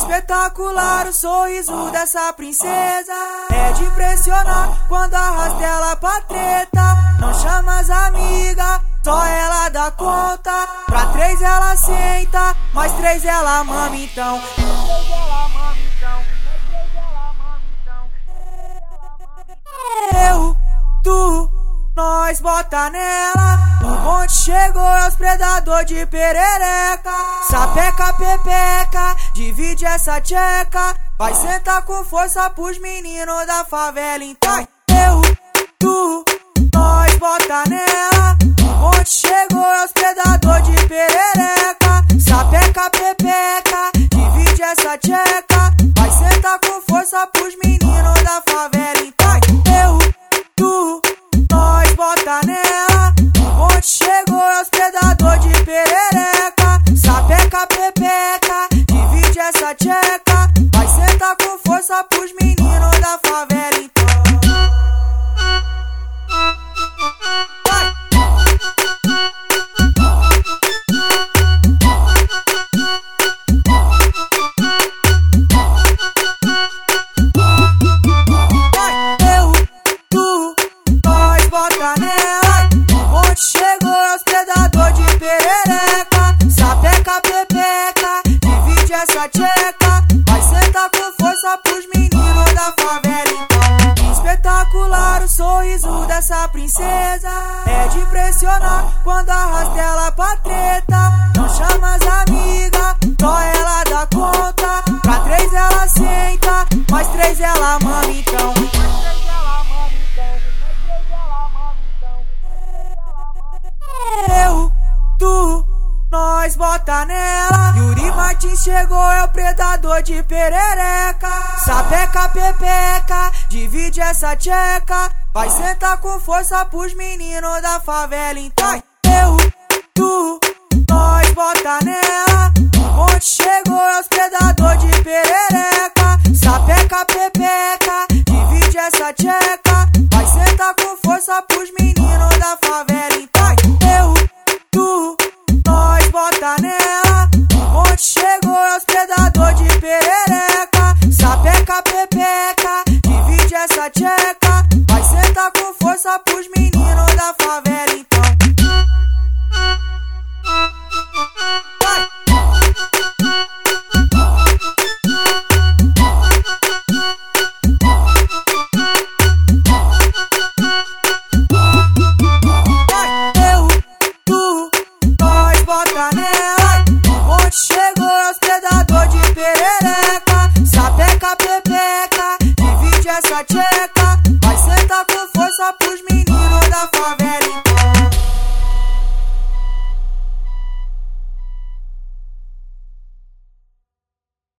Espetacular o sorriso dessa princesa. É de impressionar quando arrasta ela pra treta. Não chama as amigas, só ela dá conta. Pra três ela senta, mais três ela mama então. Eu, tu, nós bota nela. O monte chegou, é os predador de perereca. Sapeca, pepeca, divide essa tcheca. Vai sentar com força pros meninos da favela, então. Eu, tu, nós bota nela. O monte chegou, é os predador de perereca. Sapeca, pepeca, divide essa tcheca. Vai sentar com força pros meninos da favela, então. Eu, tu, nós bota nela. Essa tcheca. Vai sentar com força pros meninos da favela, então. Espetacular o sorriso dessa princesa. É de impressionar quando arrasta ela pra treta. Não chama as amigas, só ela dá conta. Pra três ela senta, mais três ela mama então. Eu, tu, nós bota nela. Martins chegou, é o predador de perereca. Sapeca, pepeca, divide essa tcheca. Vai sentar com força pros meninos da favela, então. Eu, tu, nós bota nela. O monte chegou, é os predador de perereca. Sapeca, pepeca, divide essa tcheca. Nós bota nela. O monte chegou, é os predador de perereca. Sapeca, pepeca, divide essa tcheca.